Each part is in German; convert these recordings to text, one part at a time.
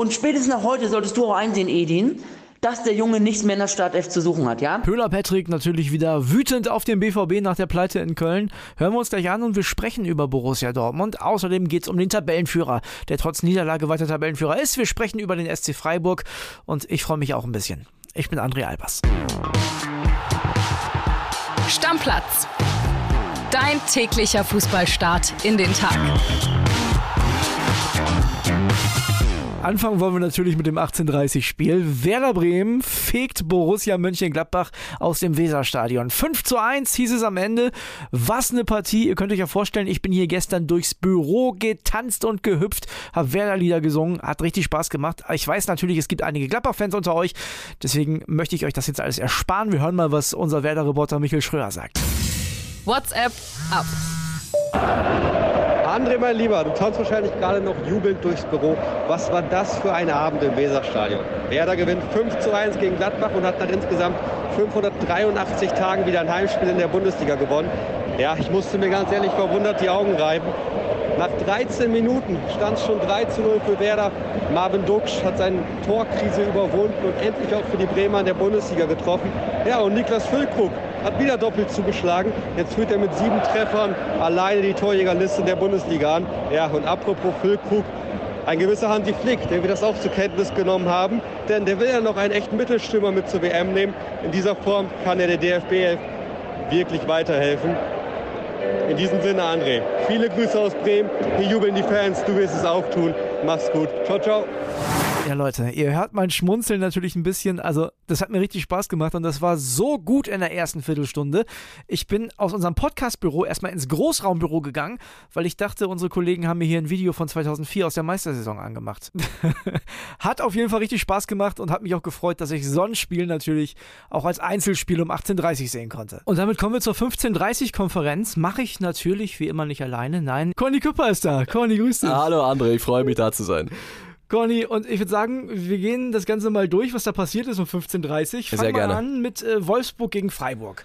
Und spätestens nach heute solltest du auch einsehen, Edin, dass der Junge nichts mehr in der Startelf zu suchen hat, ja? Pöhler Patrick natürlich wieder wütend auf den BVB nach der Pleite in Köln. Hören wir uns gleich an und wir sprechen über Borussia Dortmund. Außerdem geht es um den Tabellenführer, der trotz Niederlage weiter Tabellenführer ist. Wir sprechen über den SC Freiburg und ich freue mich auch ein bisschen. Ich bin André Albers. Stammplatz. Dein täglicher Fußballstart in den Tag. Anfangen wollen wir natürlich mit dem 1830-Spiel. Werder Bremen fegt Borussia Mönchengladbach aus dem Weserstadion. 5 zu 1 hieß es am Ende. Was eine Partie. Ihr könnt euch ja vorstellen, ich bin hier gestern durchs Büro getanzt und gehüpft, habe Werder-Lieder gesungen, hat richtig Spaß gemacht. Ich weiß natürlich, es gibt einige Gladbach-Fans unter euch, deswegen möchte ich euch das jetzt alles ersparen. Wir hören mal, was unser Werder-Reporter Michael Schröer sagt. WhatsApp ab. André, mein Lieber, du tanzt wahrscheinlich gerade noch jubelnd durchs Büro. Was war das für ein Abend im Weserstadion? Werder gewinnt 5 zu 1 gegen Gladbach und hat nach insgesamt 583 Tagen wieder ein Heimspiel in der Bundesliga gewonnen. Ja, ich musste mir ganz ehrlich verwundert die Augen reiben. Nach 13 Minuten stand es schon 3 zu 0 für Werder. Marvin Duksch hat seine Torkrise überwunden und endlich auch für die Bremer in der Bundesliga getroffen. Ja, und Niklas Füllkrug hat wieder doppelt zugeschlagen. Jetzt führt er mit sieben Treffern alleine die Torjägerliste der Bundesliga an. Ja, und apropos Füllkrug, ein gewisser Hansi Flick, der wir das auch zur Kenntnis genommen haben, denn der will ja noch einen echten Mittelstürmer mit zur WM nehmen. In dieser Form kann er der DFB wirklich weiterhelfen. In diesem Sinne, André, viele Grüße aus Bremen. Hier jubeln die Fans, du wirst es auch tun. Mach's gut. Ciao, ciao. Ja, Leute, ihr hört mein Schmunzeln natürlich ein bisschen. Also, das hat mir richtig Spaß gemacht und das war so gut in der ersten Viertelstunde. Ich bin aus unserem Podcastbüro erstmal ins Großraumbüro gegangen, weil ich dachte, unsere Kollegen haben mir hier ein Video von 2004 aus der Meistersaison angemacht. hat auf jeden Fall richtig Spaß gemacht und hat mich auch gefreut, dass ich Sonnenspiel natürlich auch als Einzelspiel um 18.30 Uhr sehen konnte. Und damit kommen wir zur 15.30-Konferenz. Mache ich natürlich wie immer nicht alleine. Nein, Conny Küpper ist da. Conny, grüß dich. Hallo André, ich freue mich da zu sein. Conny, und ich würde sagen, wir gehen das Ganze mal durch, was da passiert ist um 15.30 Uhr. Fangen wir an mit äh, Wolfsburg gegen Freiburg.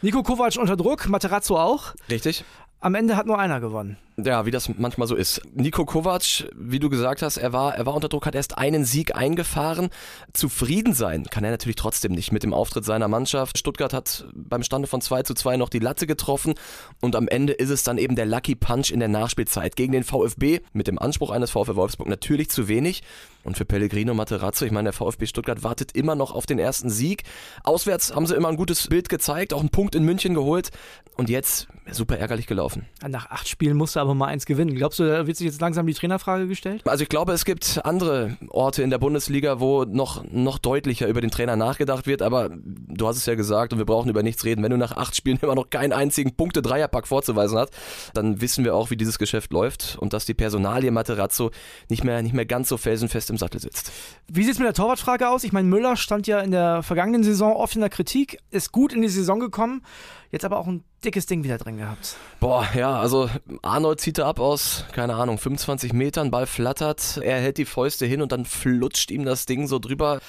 Nico Kovac unter Druck, Materazzo auch. Richtig. Am Ende hat nur einer gewonnen. Ja, wie das manchmal so ist. Nico Kovac, wie du gesagt hast, er war, er war unter Druck, hat erst einen Sieg eingefahren. Zufrieden sein kann er natürlich trotzdem nicht mit dem Auftritt seiner Mannschaft. Stuttgart hat beim Stande von 2 zu 2 noch die Latte getroffen und am Ende ist es dann eben der Lucky Punch in der Nachspielzeit gegen den VfB mit dem Anspruch eines VfB Wolfsburg natürlich zu wenig. Und für Pellegrino Materazzo, ich meine, der VfB Stuttgart wartet immer noch auf den ersten Sieg. Auswärts haben sie immer ein gutes Bild gezeigt, auch einen Punkt in München geholt. Und jetzt super ärgerlich gelaufen. Nach acht Spielen musste aber mal eins gewinnen. Glaubst du, da wird sich jetzt langsam die Trainerfrage gestellt? Also ich glaube, es gibt andere Orte in der Bundesliga, wo noch, noch deutlicher über den Trainer nachgedacht wird. Aber du hast es ja gesagt und wir brauchen über nichts reden. Wenn du nach acht Spielen immer noch keinen einzigen Punkte-Dreierpack vorzuweisen hast, dann wissen wir auch, wie dieses Geschäft läuft und dass die Personalie Materazzo nicht mehr, nicht mehr ganz so felsenfest im Sattel sitzt. Wie sieht es mit der Torwartfrage aus? Ich meine, Müller stand ja in der vergangenen Saison oft in der Kritik, ist gut in die Saison gekommen, jetzt aber auch ein dickes Ding wieder drin gehabt. Boah, ja, also Arnold zieht er ab aus, keine Ahnung, 25 Metern, Ball flattert, er hält die Fäuste hin und dann flutscht ihm das Ding so drüber.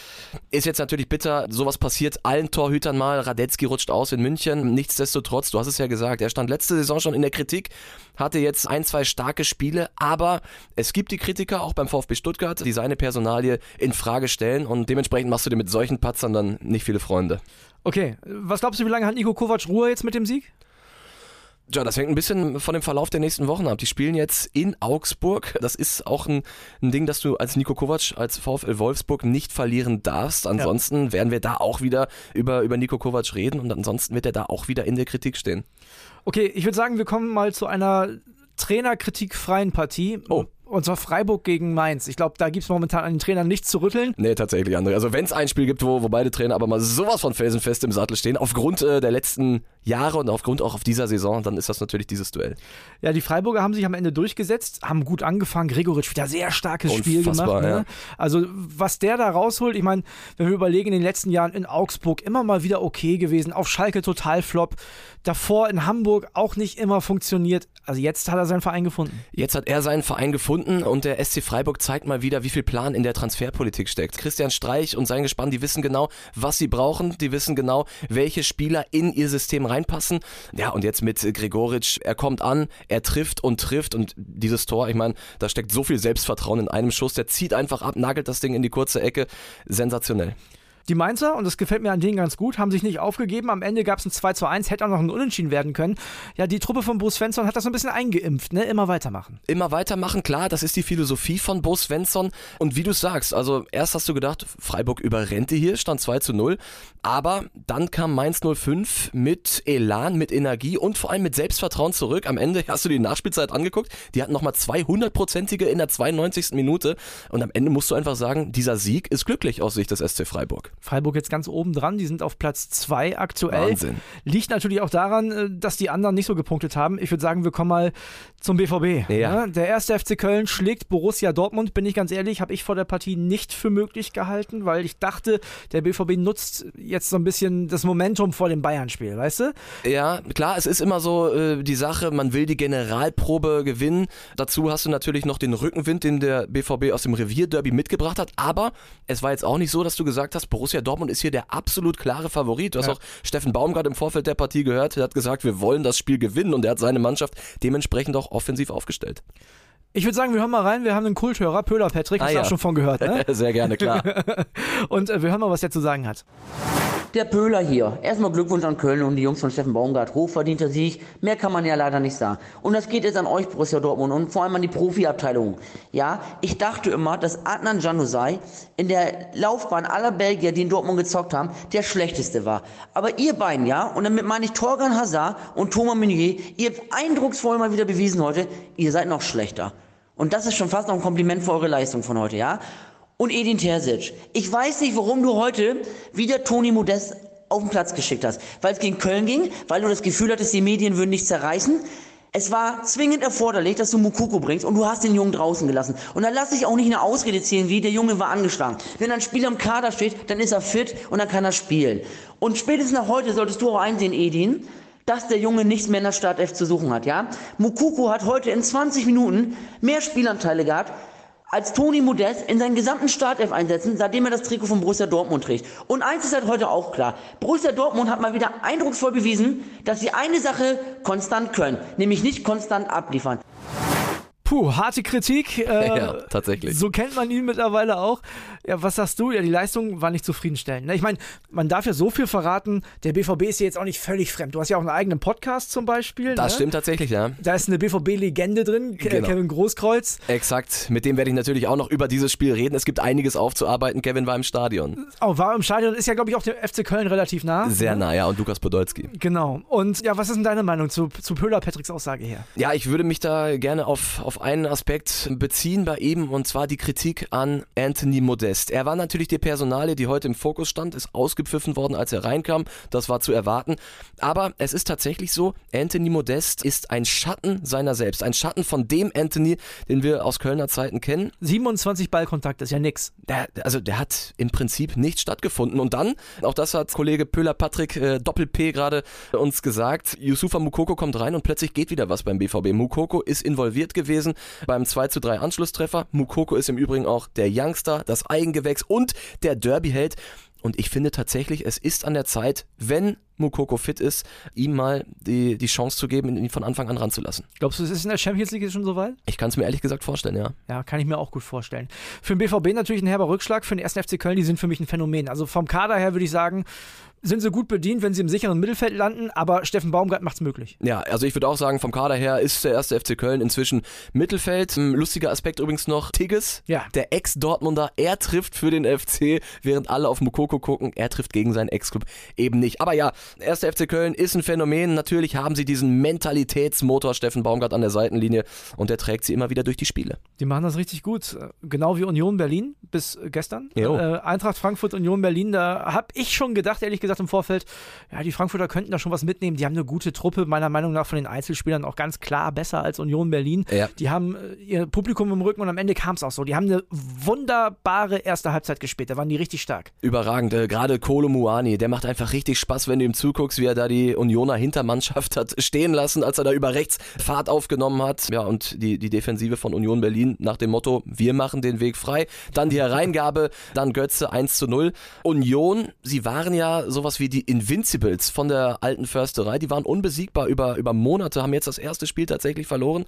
Ist jetzt natürlich bitter, sowas passiert allen Torhütern mal. Radetzky rutscht aus in München. Nichtsdestotrotz, du hast es ja gesagt, er stand letzte Saison schon in der Kritik, hatte jetzt ein, zwei starke Spiele, aber es gibt die Kritiker auch beim VfB Stuttgart, die seine Personalie in Frage stellen und dementsprechend machst du dir mit solchen Patzern dann nicht viele Freunde. Okay, was glaubst du, wie lange hat Nico Kovac Ruhe jetzt mit dem Sieg? Ja, das hängt ein bisschen von dem Verlauf der nächsten Wochen ab. Die spielen jetzt in Augsburg. Das ist auch ein, ein Ding, das du als Nico Kovac, als VfL Wolfsburg nicht verlieren darfst. Ansonsten ja. werden wir da auch wieder über, über Nico Kovac reden und ansonsten wird er da auch wieder in der Kritik stehen. Okay, ich würde sagen, wir kommen mal zu einer trainerkritikfreien Partie. Oh. Und zwar Freiburg gegen Mainz. Ich glaube, da gibt es momentan an den Trainern nichts zu rütteln. Nee, tatsächlich, André. Also wenn es ein Spiel gibt, wo, wo beide Trainer aber mal sowas von felsenfest im Sattel stehen, aufgrund äh, der letzten Jahre und aufgrund auch auf dieser Saison, dann ist das natürlich dieses Duell. Ja, die Freiburger haben sich am Ende durchgesetzt, haben gut angefangen. Gregoritsch wieder sehr starkes Unfassbar, Spiel gemacht. Ne? Ja. Also was der da rausholt, ich meine, wenn wir überlegen, in den letzten Jahren in Augsburg immer mal wieder okay gewesen, auf Schalke total flop, davor in Hamburg auch nicht immer funktioniert. Also jetzt hat er seinen Verein gefunden. Jetzt hat er seinen Verein gefunden und der SC Freiburg zeigt mal wieder, wie viel Plan in der Transferpolitik steckt. Christian Streich und sein Gespann, die wissen genau, was sie brauchen, die wissen genau, welche Spieler in ihr System reinpassen. Ja, und jetzt mit Gregoritsch, er kommt an, er trifft und trifft und dieses Tor, ich meine, da steckt so viel Selbstvertrauen in einem Schuss, der zieht einfach ab, nagelt das Ding in die kurze Ecke. Sensationell. Die Mainzer, und das gefällt mir an denen ganz gut, haben sich nicht aufgegeben. Am Ende gab es ein 2 zu 1, hätte auch noch ein Unentschieden werden können. Ja, die Truppe von Bo Svensson hat das so ein bisschen eingeimpft, ne? Immer weitermachen. Immer weitermachen, klar, das ist die Philosophie von Bo Svensson. Und wie du sagst, also erst hast du gedacht, Freiburg überrennt die hier, stand 2 zu 0. Aber dann kam Mainz 05 mit Elan, mit Energie und vor allem mit Selbstvertrauen zurück. Am Ende hast du die Nachspielzeit angeguckt. Die hatten nochmal 200-prozentige in der 92. Minute. Und am Ende musst du einfach sagen, dieser Sieg ist glücklich aus Sicht des SC Freiburg. Freiburg jetzt ganz oben dran, die sind auf Platz 2 aktuell. Wahnsinn. Liegt natürlich auch daran, äh, dass die anderen nicht so gepunktet haben. Ich würde sagen, wir kommen mal zum BVB. Ja. Der erste FC Köln schlägt Borussia Dortmund, bin ich ganz ehrlich, habe ich vor der Partie nicht für möglich gehalten, weil ich dachte, der BVB nutzt jetzt so ein bisschen das Momentum vor dem Bayern-Spiel, weißt du? Ja, klar, es ist immer so äh, die Sache, man will die Generalprobe gewinnen. Dazu hast du natürlich noch den Rückenwind, den der BVB aus dem Revierderby mitgebracht hat. Aber es war jetzt auch nicht so, dass du gesagt hast, Borussia Dortmund ist hier der absolut klare Favorit. Du hast Ja. auch Steffen Baumgart im Vorfeld der Partie gehört. Er hat gesagt, wir wollen das Spiel gewinnen und er hat seine Mannschaft dementsprechend auch offensiv aufgestellt. Ich würde sagen, wir hören mal rein, wir haben einen Kulthörer, Pöhler Patrick, hast Ah, du ja. auch schon von gehört, ne? Sehr gerne, klar. Und äh, wir hören mal, was der zu sagen hat. Der Pöhler hier. Erstmal Glückwunsch an Köln und die Jungs von Steffen Baumgart. Hochverdienter Sieg. Mehr kann man ja leider nicht sagen. Und das geht jetzt an euch, Borussia Dortmund, und vor allem an die Profiabteilung. Ja, ich dachte immer, dass Adnan Januzaj in der Laufbahn aller Belgier, die in Dortmund gezockt haben, der schlechteste war. Aber ihr beiden, ja, und damit meine ich Torgan Hazard und Thomas Meunier, ihr habt eindrucksvoll mal wieder bewiesen heute, ihr seid noch schlechter. Und das ist schon fast noch ein Kompliment für eure Leistung von heute, ja? Und Edin Terzic. Ich weiß nicht, warum du heute wieder Toni Modest auf den Platz geschickt hast. Weil es gegen Köln ging, weil du das Gefühl hattest, die Medien würden dich zerreißen. Es war zwingend erforderlich, dass du Mukoko bringst und du hast den Jungen draußen gelassen. Und dann lass ich auch nicht eine Ausrede zählen, wie der Junge war angeschlagen. Wenn ein Spieler im Kader steht, dann ist er fit und dann kann er spielen. Und spätestens nach heute solltest du auch einsehen, Edin, dass der Junge nichts mehr in der Startelf zu suchen hat, ja? Mukoko hat heute in 20 Minuten mehr Spielanteile gehabt, als Toni Modest in seinen gesamten Startelf einsetzen, seitdem er das Trikot von Borussia Dortmund trägt. Und eins ist halt heute auch klar. Borussia Dortmund hat mal wieder eindrucksvoll bewiesen, dass sie eine Sache konstant können, nämlich nicht konstant abliefern. Puh, harte Kritik. Äh, Ja, tatsächlich. So kennt man ihn mittlerweile auch. Ja, was sagst du? Ja, die Leistung war nicht zufriedenstellend. Ne? Ich meine, man darf ja so viel verraten. Der BVB ist ja jetzt auch nicht völlig fremd. Du hast ja auch einen eigenen Podcast zum Beispiel. Das ne? stimmt tatsächlich, ja. Da ist eine BVB-Legende drin, Genau. Kevin Großkreuz. Exakt. Mit dem werde ich natürlich auch noch über dieses Spiel reden. Es gibt einiges aufzuarbeiten. Kevin war im Stadion. Oh, war im Stadion, ist ja, glaube ich, auch dem FC Köln relativ nah. Sehr nah, ja. Und Lukas Podolski. Genau. Und ja, was ist denn deine Meinung zu, zu Pöhler Patricks Aussage hier? Ja, ich würde mich da gerne auf, auf einen Aspekt beziehen bei ihm und zwar die Kritik an Anthony Modest. Er war natürlich die Personalie, die heute im Fokus stand, ist ausgepfiffen worden, als er reinkam. Das war zu erwarten. Aber es ist tatsächlich so, Anthony Modest ist ein Schatten seiner selbst. Ein Schatten von dem Anthony, den wir aus Kölner Zeiten kennen. 27 Ballkontakte ist ja nix. Der, also der hat im Prinzip nicht stattgefunden. Und dann, auch das hat Kollege Pöhler Patrick äh, Doppel-P gerade uns gesagt, Yusufa Mukoko kommt rein und plötzlich geht wieder was beim BVB. Mukoko ist involviert gewesen beim 2 zu 3 Anschlusstreffer. Mukoko ist im Übrigen auch der Youngster, das Eigengewächs und der Derby-Held. Und ich finde tatsächlich, es ist an der Zeit, wenn Mukoko fit ist, ihm mal die, die Chance zu geben, ihn von Anfang an ranzulassen. Glaubst du, es ist in der Champions League schon soweit? Ich kann es mir ehrlich gesagt vorstellen, ja. Ja, kann ich mir auch gut vorstellen. Für den BVB natürlich ein herber Rückschlag, für den 1. FC Köln, die sind für mich ein Phänomen. Also vom Kader her würde ich sagen, sind sie gut bedient, wenn sie im sicheren Mittelfeld landen, aber Steffen Baumgart macht's möglich. Ja, also ich würde auch sagen, vom Kader her ist der erste FC Köln inzwischen Mittelfeld. Ein lustiger Aspekt übrigens noch, Tigges, Ja. der Ex-Dortmunder, er trifft für den FC, während alle auf Mukoko gucken, er trifft gegen seinen Ex-Club eben nicht. Aber ja, erster FC Köln ist ein Phänomen. Natürlich haben sie diesen Mentalitätsmotor Steffen Baumgart an der Seitenlinie und der trägt sie immer wieder durch die Spiele. Die machen das richtig gut. Genau wie Union Berlin bis gestern. Äh, Eintracht Frankfurt, Union Berlin, da habe ich schon gedacht, ehrlich gesagt im Vorfeld, ja, die Frankfurter könnten da schon was mitnehmen. Die haben eine gute Truppe, meiner Meinung nach von den Einzelspielern auch ganz klar besser als Union Berlin. Ja. Die haben äh, ihr Publikum im Rücken und am Ende kam es auch so. Die haben eine wunderbare erste Halbzeit gespielt. Da waren die richtig stark. Überragend. Äh, Gerade Kolo Muani, der macht einfach richtig Spaß, wenn du ihm zuguckst, wie er da die Unioner Hintermannschaft hat stehen lassen, als er da über rechts Fahrt aufgenommen hat. Ja, und die, die Defensive von Union Berlin nach dem Motto, wir machen den Weg frei. Dann die Reingabe, dann Götze 1 zu 0. Union, sie waren ja sowas wie die Invincibles von der alten Försterei. Die waren unbesiegbar über, über Monate, haben jetzt das erste Spiel tatsächlich verloren.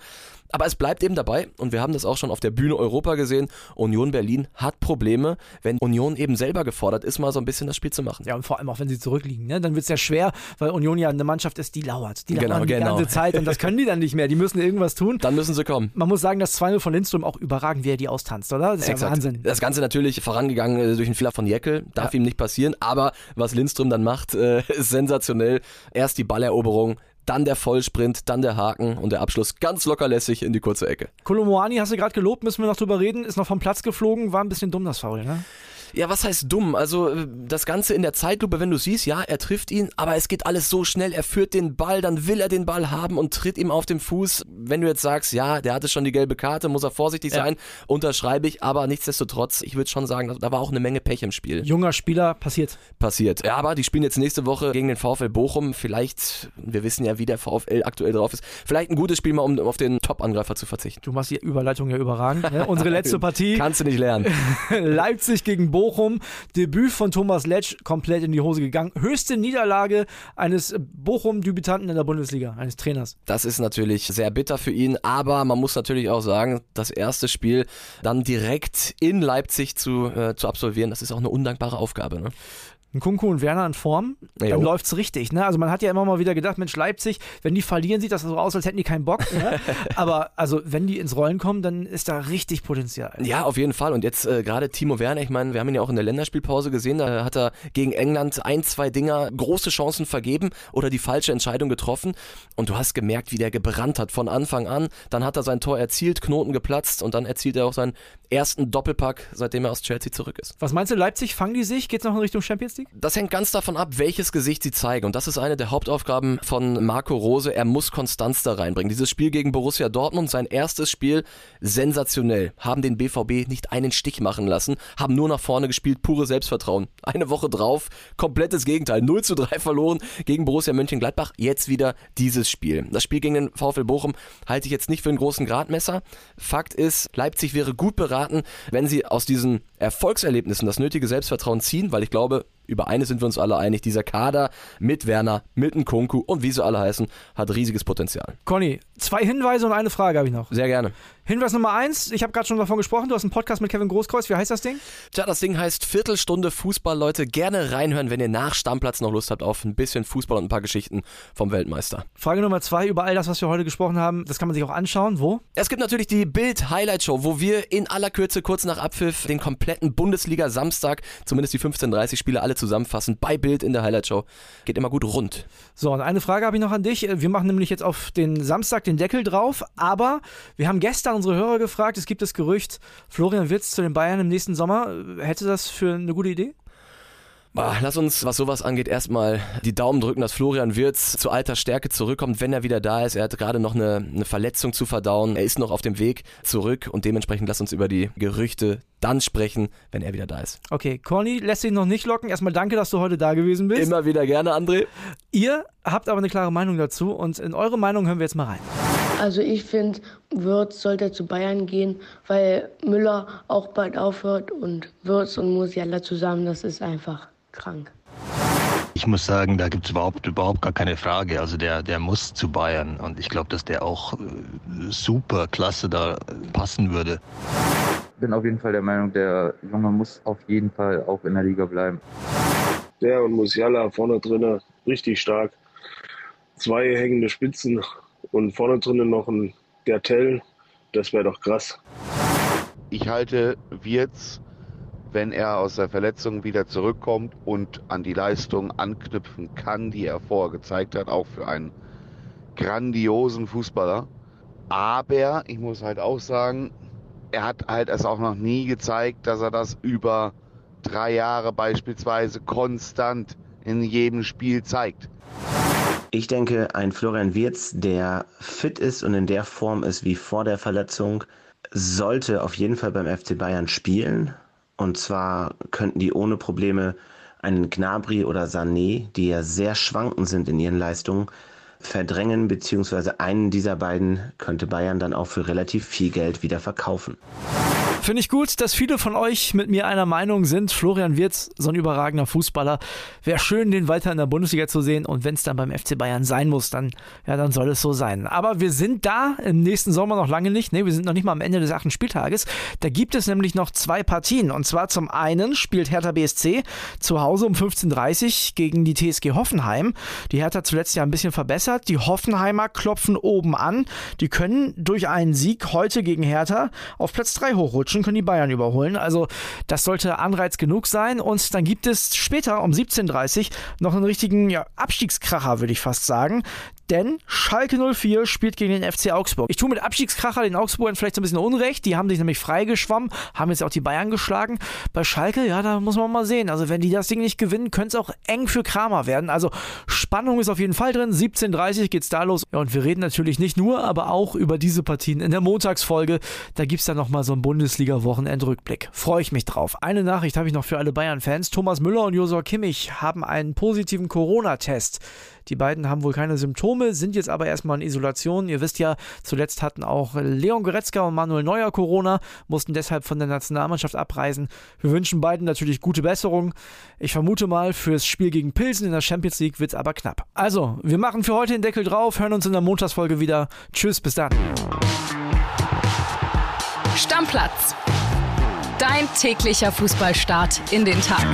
Aber es bleibt eben dabei und wir haben das auch schon auf der Bühne Europa gesehen. Union Berlin hat Probleme, wenn Union eben selber gefordert ist, mal so ein bisschen das Spiel zu machen. Ja, und vor allem auch, wenn sie zurückliegen. Ne? Dann wird es ja schwer, weil Union ja eine Mannschaft ist, die lauert. Die lauert Genau, die genau. ganze Zeit und das können die dann nicht mehr. Die müssen irgendwas tun. Dann müssen sie kommen. Man muss sagen, das 2-0 von Lindström auch überragend, wie er die austanzt, oder? Das ist ja Exakt. Wahnsinn. Das Ganze natürlich vorangegangen äh, durch einen Fehler von Jeckel. Darf ihm nicht passieren. Aber was Lindström dann macht, äh, ist sensationell. Erst die Balleroberung, dann der Vollsprint, dann der Haken und der Abschluss ganz lockerlässig in die kurze Ecke. Kolomoani hast du gerade gelobt, müssen wir noch drüber reden. Ist noch vom Platz geflogen, war ein bisschen dumm, das Foul, ne? Ja, was heißt dumm? Also äh, das Ganze in der Zeitlupe, wenn du siehst, ja, er trifft ihn, aber es geht alles so schnell, er führt den Ball, dann will er den Ball haben und tritt ihm auf den Fuß. Wenn du jetzt sagst, ja, der hatte schon die gelbe Karte, muss er vorsichtig Ja. sein, unterschreibe ich, aber nichtsdestotrotz, ich würde schon sagen, da war auch eine Menge Pech im Spiel Junger Spieler, passiert. passiert. Ja, aber die spielen jetzt nächste Woche gegen den VfL Bochum. Vielleicht, wir wissen ja, wie der VfL aktuell drauf ist, vielleicht ein gutes Spiel mal, um auf den Top-Angreifer zu verzichten. Du machst die Überleitung ja überragend. Ne? Unsere letzte Partie, Kannst du nicht lernen. Leipzig gegen Bochum. Debüt von Thomas Letsch, komplett in die Hose gegangen. Höchste Niederlage eines Bochum-Debütanten in der Bundesliga, eines Trainers. Das ist natürlich sehr bitter für ihn, aber man muss natürlich auch sagen, das erste Spiel dann direkt in Leipzig zu, äh, zu absolvieren, das ist auch eine undankbare Aufgabe. Ne? Ein Kunku und Werner in Form, dann Jo. läuft's richtig. Ne? Also man hat ja immer mal wieder gedacht, Mensch, Leipzig, wenn die verlieren, sieht das so aus, als hätten die keinen Bock. Ne? Aber also wenn die ins Rollen kommen, dann ist da richtig Potenzial. Ja, auf jeden Fall. Und jetzt äh, gerade Timo Werner, ich meine, wir haben ihn ja auch in der Länderspielpause gesehen, da hat er gegen England ein, zwei Dinger, große Chancen vergeben oder die falsche Entscheidung getroffen. Und du hast gemerkt, wie der gebrannt hat von Anfang an. Dann hat er sein Tor erzielt, Knoten geplatzt und dann erzielt er auch seinen ersten Doppelpack, seitdem er aus Chelsea zurück ist. Was meinst du, Leipzig, fangen die sich? Geht's noch in Richtung Champions League? Das hängt ganz davon ab, welches Gesicht sie zeigen. Und das ist eine der Hauptaufgaben von Marco Rose. Er muss Konstanz da reinbringen. Dieses Spiel gegen Borussia Dortmund, sein erstes Spiel, sensationell. Haben den BVB nicht einen Stich machen lassen, haben nur nach vorne gespielt, pure Selbstvertrauen. Eine Woche drauf, komplettes Gegenteil. 0 zu 3 verloren gegen Borussia Mönchengladbach. Jetzt wieder dieses Spiel. Das Spiel gegen den VfL Bochum halte ich jetzt nicht für einen großen Gradmesser. Fakt ist, Leipzig wäre gut beraten, wenn sie aus diesen Erfolgserlebnissen das nötige Selbstvertrauen ziehen, weil ich glaube, über eines sind wir uns alle einig, dieser Kader mit Werner, mit Nkunku und wie sie alle heißen, hat riesiges Potenzial. Conny, zwei Hinweise und eine Frage habe ich noch. Sehr gerne. Hinweis Nummer eins, ich habe gerade schon davon gesprochen, du hast einen Podcast mit Kevin Großkreuz. Wie heißt das Ding? Tja, das Ding heißt Viertelstunde Fußball, Leute. Gerne reinhören, wenn ihr nach Stammplatz noch Lust habt auf ein bisschen Fußball und ein paar Geschichten vom Weltmeister. Frage Nummer zwei, über all das, was wir heute gesprochen haben, das kann man sich auch anschauen. Wo? Es gibt natürlich die Bild Highlight Show, wo wir in aller Kürze kurz nach Abpfiff den kompletten Bundesliga Samstag, zumindest die 15:30 Spiele alle zusammenfassen bei Bild in der Highlight Show. Geht immer gut rund. So, und eine Frage habe ich noch an dich. Wir machen nämlich jetzt auf den Samstag den Deckel drauf, aber wir haben gestern unsere Hörer gefragt, es gibt das Gerücht, Florian Wirtz zu den Bayern im nächsten Sommer. Hätte das für eine gute Idee? Ah, Lass uns, was sowas angeht, erstmal die Daumen drücken, dass Florian Wirtz zu alter Stärke zurückkommt, wenn er wieder da ist. Er hat gerade noch eine, eine Verletzung zu verdauen. Er ist noch auf dem Weg zurück und dementsprechend lass uns über die Gerüchte dann sprechen, wenn er wieder da ist. Okay, Conny lässt sich noch nicht locken. Erstmal danke, dass du heute da gewesen bist. Immer wieder gerne, André. Ihr habt aber eine klare Meinung dazu und in eure Meinung hören wir jetzt mal rein. Also ich finde, Wirtz sollte zu Bayern gehen, weil Müller auch bald aufhört und Wirtz und Musiala zusammen, das ist einfach krank. Ich muss sagen, da gibt es überhaupt, überhaupt gar keine Frage. Also der, der muss zu Bayern und ich glaube, dass der auch äh, super klasse da passen würde. bin auf jeden Fall der Meinung, der Junge muss auf jeden Fall auch in der Liga bleiben. Der und Musiala vorne drinne richtig stark. Zwei hängende Spitzen und vorne drinnen noch ein Gertell. Das wäre doch krass. Ich halte Wirtz, wenn er aus der Verletzung wieder zurückkommt und an die Leistung anknüpfen kann, die er vorher gezeigt hat, auch für einen grandiosen Fußballer. Aber ich muss halt auch sagen, er hat halt es auch noch nie gezeigt, dass er das über drei Jahre beispielsweise konstant in jedem Spiel zeigt. Ich denke, ein Florian Wirtz, der fit ist und in der Form ist wie vor der Verletzung, sollte auf jeden Fall beim FC Bayern spielen. Und zwar könnten die ohne Probleme einen Gnabry oder Sané, die ja sehr schwankend sind in ihren Leistungen, verdrängen, beziehungsweise einen dieser beiden könnte Bayern dann auch für relativ viel Geld wieder verkaufen. Finde ich gut, dass viele von euch mit mir einer Meinung sind. Florian Wirtz, so ein überragender Fußballer. Wäre schön, den weiter in der Bundesliga zu sehen. Und wenn es dann beim FC Bayern sein muss, dann, ja, dann soll es so sein. Aber wir sind da im nächsten Sommer noch lange nicht. Ne, wir sind noch nicht mal am Ende des achten Spieltages. Da gibt es nämlich noch zwei Partien. Und zwar zum einen spielt Hertha BSC zu Hause um 15.30 Uhr gegen die TSG Hoffenheim. Die Hertha zuletzt ja ein bisschen verbessert. Die Hoffenheimer klopfen oben an. Die können durch einen Sieg heute gegen Hertha auf Platz 3 hochrutschen, können die Bayern überholen. Also das sollte Anreiz genug sein. Und dann gibt es später um 17.30 Uhr noch einen richtigen ja, Abstiegskracher, würde ich fast sagen denn Schalke 04 spielt gegen den FC Augsburg. Ich tue mit Abstiegskracher den Augsburgern vielleicht so ein bisschen Unrecht. Die haben sich nämlich freigeschwommen, haben jetzt auch die Bayern geschlagen. Bei Schalke, ja, da muss man mal sehen. Also, wenn die das Ding nicht gewinnen, könnte es auch eng für Kramer werden. Also, Spannung ist auf jeden Fall drin. 17.30 geht's da los. Ja, und wir reden natürlich nicht nur, aber auch über diese Partien in der Montagsfolge. Da gibt es dann nochmal so einen Bundesliga-Wochenendrückblick. Freue ich mich drauf. Eine Nachricht habe ich noch für alle Bayern-Fans. Thomas Müller und Josua Kimmich haben einen positiven Corona-Test. Die beiden haben wohl keine Symptome, sind jetzt aber erstmal in Isolation. Ihr wisst ja, zuletzt hatten auch Leon Goretzka und Manuel Neuer Corona, mussten deshalb von der Nationalmannschaft abreisen. Wir wünschen beiden natürlich gute Besserung. Ich vermute mal, fürs Spiel gegen Pilsen in der Champions League wird es aber knapp. Also, wir machen für heute den Deckel drauf, hören uns in der Montagsfolge wieder. Tschüss, bis dann. Stammplatz. Dein täglicher Fußballstart in den Tag.